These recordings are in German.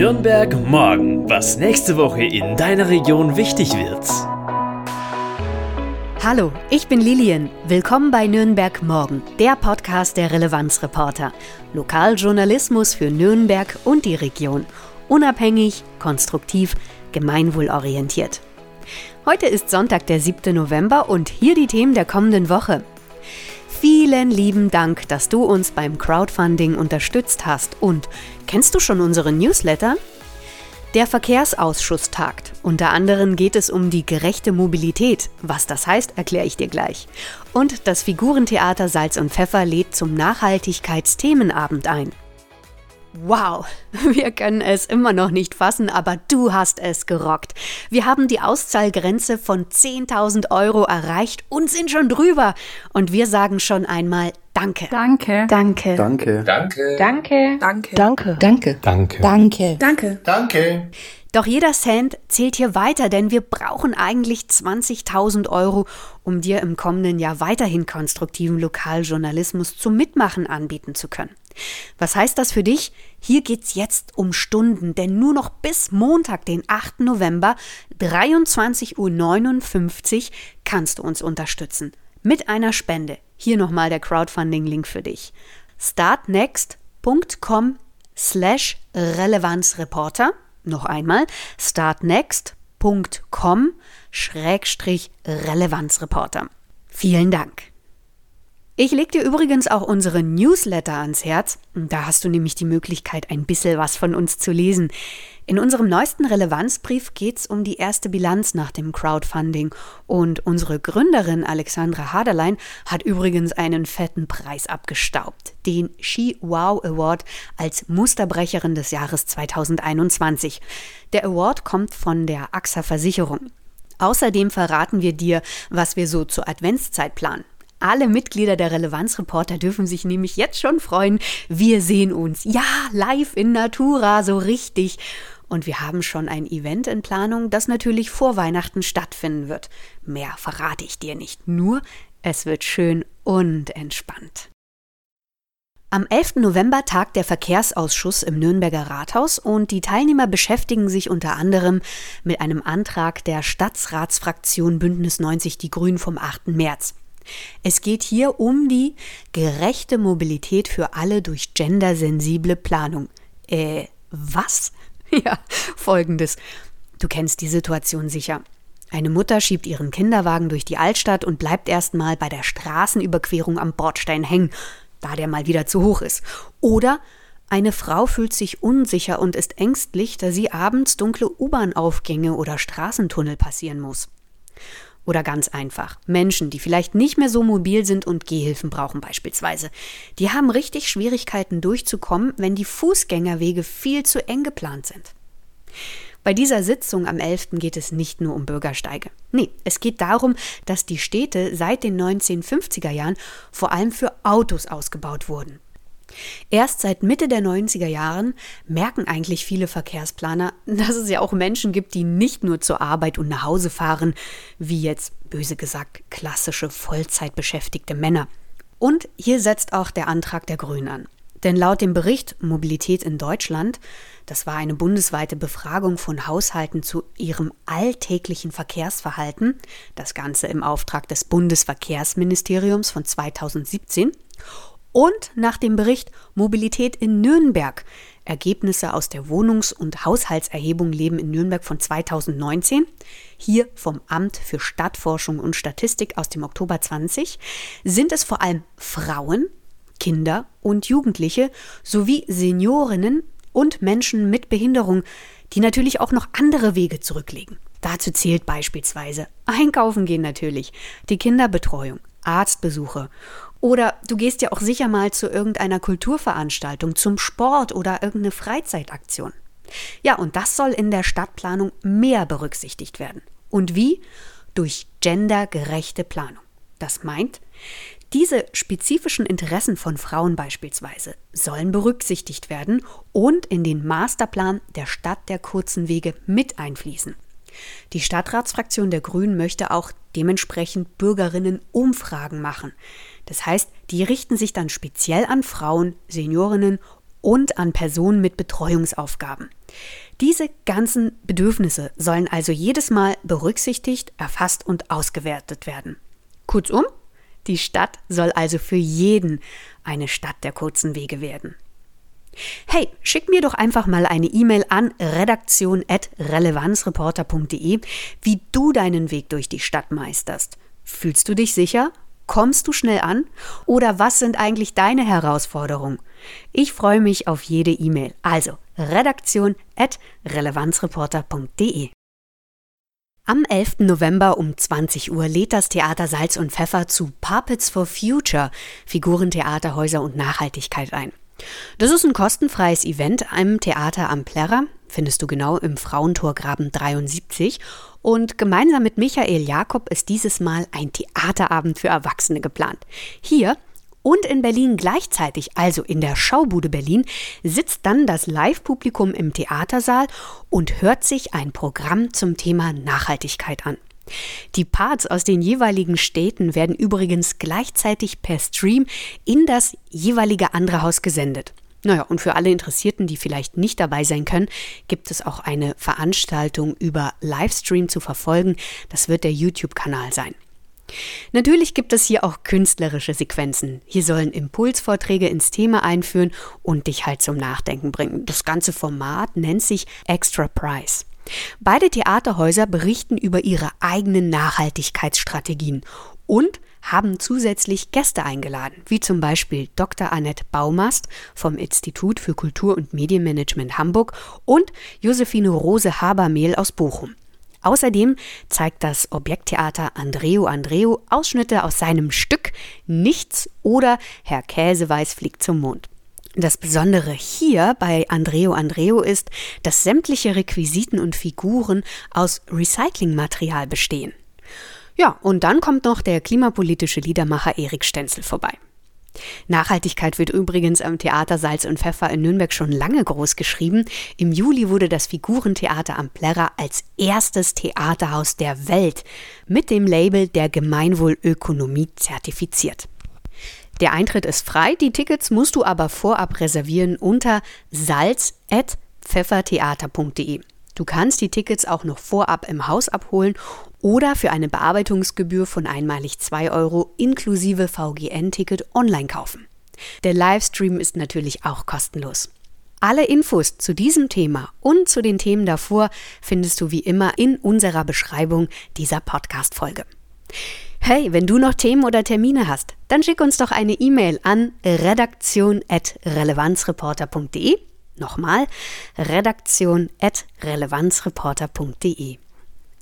Nürnberg morgen, was nächste Woche in deiner Region wichtig wird. Hallo, ich bin Lilian. Willkommen bei Nürnberg Morgen, der Podcast der Relevanzreporter. Lokaljournalismus für Nürnberg und die Region. Unabhängig, konstruktiv, gemeinwohlorientiert. Heute ist Sonntag, der 7. November und hier die Themen der kommenden Woche. Vielen lieben Dank, dass du uns beim Crowdfunding unterstützt hast. Und kennst du schon unseren Newsletter? Der Verkehrsausschuss tagt. Unter anderem geht es um die gerechte Mobilität. Was das heißt, erkläre ich dir gleich. Und das Figurentheater Salz und Pfeffer lädt zum Nachhaltigkeitsthemenabend ein. Wow, wir können es immer noch nicht fassen, aber du hast es gerockt. Wir haben die Auszahlgrenze von 10.000 Euro erreicht und sind schon drüber. Und wir sagen schon einmal Danke. Danke. Danke. Danke. Danke. Danke. Danke. Danke. Danke. Danke. Danke. Danke. Danke. Doch jeder Cent zählt hier weiter, denn wir brauchen eigentlich 20.000 Euro, um dir im kommenden Jahr weiterhin konstruktiven Lokaljournalismus zum Mitmachen anbieten zu können. Was heißt das für dich? Hier geht's jetzt um Stunden, denn nur noch bis Montag, den 8. November, 23.59 Uhr, kannst du uns unterstützen. Mit einer Spende. Hier nochmal der Crowdfunding-Link für dich. startnext.com slash Relevanzreporter. Noch einmal startnext.com schrägstrich Relevanzreporter. Vielen Dank. Ich leg dir übrigens auch unsere Newsletter ans Herz. Da hast du nämlich die Möglichkeit, ein bisschen was von uns zu lesen. In unserem neuesten Relevanzbrief geht's um die erste Bilanz nach dem Crowdfunding. Und unsere Gründerin Alexandra Haderlein hat übrigens einen fetten Preis abgestaubt. Den She Wow Award als Musterbrecherin des Jahres 2021. Der Award kommt von der AXA Versicherung. Außerdem verraten wir dir, was wir so zur Adventszeit planen. Alle Mitglieder der Relevanzreporter dürfen sich nämlich jetzt schon freuen. Wir sehen uns. Ja, live in Natura, so richtig. Und wir haben schon ein Event in Planung, das natürlich vor Weihnachten stattfinden wird. Mehr verrate ich dir nicht. Nur, es wird schön und entspannt. Am 11. November tagt der Verkehrsausschuss im Nürnberger Rathaus und die Teilnehmer beschäftigen sich unter anderem mit einem Antrag der Stadtratsfraktion Bündnis 90 Die Grünen vom 8. März. Es geht hier um die gerechte Mobilität für alle durch gendersensible Planung. Äh, was? Ja, folgendes. Du kennst die Situation sicher. Eine Mutter schiebt ihren Kinderwagen durch die Altstadt und bleibt erstmal bei der Straßenüberquerung am Bordstein hängen, da der mal wieder zu hoch ist. Oder eine Frau fühlt sich unsicher und ist ängstlich, da sie abends dunkle U-Bahn-Aufgänge oder Straßentunnel passieren muss. Oder ganz einfach, Menschen, die vielleicht nicht mehr so mobil sind und Gehhilfen brauchen beispielsweise, die haben richtig Schwierigkeiten durchzukommen, wenn die Fußgängerwege viel zu eng geplant sind. Bei dieser Sitzung am 11. geht es nicht nur um Bürgersteige. Nee, es geht darum, dass die Städte seit den 1950er Jahren vor allem für Autos ausgebaut wurden. Erst seit Mitte der 90er Jahren merken eigentlich viele Verkehrsplaner, dass es ja auch Menschen gibt, die nicht nur zur Arbeit und nach Hause fahren, wie jetzt böse gesagt klassische Vollzeitbeschäftigte Männer. Und hier setzt auch der Antrag der Grünen an. Denn laut dem Bericht Mobilität in Deutschland, das war eine bundesweite Befragung von Haushalten zu ihrem alltäglichen Verkehrsverhalten, das Ganze im Auftrag des Bundesverkehrsministeriums von 2017, und nach dem Bericht Mobilität in Nürnberg. Ergebnisse aus der Wohnungs- und Haushaltserhebung Leben in Nürnberg von 2019, hier vom Amt für Stadtforschung und Statistik aus dem Oktober 20, sind es vor allem Frauen, Kinder und Jugendliche sowie Seniorinnen und Menschen mit Behinderung, die natürlich auch noch andere Wege zurücklegen. Dazu zählt beispielsweise Einkaufen gehen natürlich, die Kinderbetreuung, Arztbesuche oder du gehst ja auch sicher mal zu irgendeiner Kulturveranstaltung, zum Sport oder irgendeine Freizeitaktion. Ja, und das soll in der Stadtplanung mehr berücksichtigt werden. Und wie? Durch gendergerechte Planung. Das meint, diese spezifischen Interessen von Frauen beispielsweise sollen berücksichtigt werden und in den Masterplan der Stadt der kurzen Wege mit einfließen. Die Stadtratsfraktion der Grünen möchte auch dementsprechend Bürgerinnen Umfragen machen. Das heißt, die richten sich dann speziell an Frauen, Seniorinnen und an Personen mit Betreuungsaufgaben. Diese ganzen Bedürfnisse sollen also jedes Mal berücksichtigt, erfasst und ausgewertet werden. Kurzum, die Stadt soll also für jeden eine Stadt der kurzen Wege werden. Hey, schick mir doch einfach mal eine E-Mail an redaktion.relevanzreporter.de, wie du deinen Weg durch die Stadt meisterst. Fühlst du dich sicher? Kommst du schnell an? Oder was sind eigentlich deine Herausforderungen? Ich freue mich auf jede E-Mail. Also redaktion.relevanzreporter.de. Am 11. November um 20 Uhr lädt das Theater Salz und Pfeffer zu Puppets for Future, Figurentheaterhäuser und Nachhaltigkeit ein. Das ist ein kostenfreies Event im Theater am Plärrer, findest du genau im Frauentorgraben 73 und gemeinsam mit Michael Jakob ist dieses Mal ein Theaterabend für Erwachsene geplant. Hier und in Berlin gleichzeitig, also in der Schaubude Berlin, sitzt dann das Live-Publikum im Theatersaal und hört sich ein Programm zum Thema Nachhaltigkeit an. Die Parts aus den jeweiligen Städten werden übrigens gleichzeitig per Stream in das jeweilige andere Haus gesendet. Naja, und für alle Interessierten, die vielleicht nicht dabei sein können, gibt es auch eine Veranstaltung über Livestream zu verfolgen. Das wird der YouTube-Kanal sein. Natürlich gibt es hier auch künstlerische Sequenzen. Hier sollen Impulsvorträge ins Thema einführen und dich halt zum Nachdenken bringen. Das ganze Format nennt sich Extra Price. Beide Theaterhäuser berichten über ihre eigenen Nachhaltigkeitsstrategien und haben zusätzlich Gäste eingeladen, wie zum Beispiel Dr. Annette Baumast vom Institut für Kultur- und Medienmanagement Hamburg und Josephine Rose Habermehl aus Bochum. Außerdem zeigt das Objekttheater Andreo Andreo Ausschnitte aus seinem Stück Nichts oder Herr Käseweiß fliegt zum Mond. Das Besondere hier bei Andreo Andreo ist, dass sämtliche Requisiten und Figuren aus Recyclingmaterial bestehen. Ja, und dann kommt noch der klimapolitische Liedermacher Erik Stenzel vorbei. Nachhaltigkeit wird übrigens am Theater Salz und Pfeffer in Nürnberg schon lange groß geschrieben. Im Juli wurde das Figurentheater am Plärrer als erstes Theaterhaus der Welt mit dem Label der Gemeinwohlökonomie zertifiziert. Der Eintritt ist frei, die Tickets musst du aber vorab reservieren unter salz.pfeffertheater.de. Du kannst die Tickets auch noch vorab im Haus abholen oder für eine Bearbeitungsgebühr von einmalig 2 Euro inklusive VGN-Ticket online kaufen. Der Livestream ist natürlich auch kostenlos. Alle Infos zu diesem Thema und zu den Themen davor findest du wie immer in unserer Beschreibung dieser Podcast-Folge. Hey, wenn du noch Themen oder Termine hast, dann schick uns doch eine E-Mail an redaktion.relevanzreporter.de. Nochmal, redaktion.relevanzreporter.de.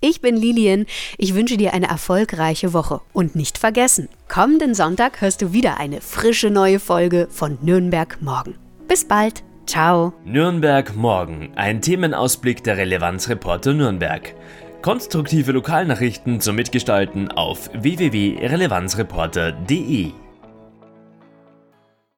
Ich bin Lilian. Ich wünsche dir eine erfolgreiche Woche. Und nicht vergessen, kommenden Sonntag hörst du wieder eine frische neue Folge von Nürnberg Morgen. Bis bald. Ciao. Nürnberg Morgen. Ein Themenausblick der Relevanzreporter Nürnberg. Konstruktive Lokalnachrichten zum Mitgestalten auf www.relevanzreporter.de.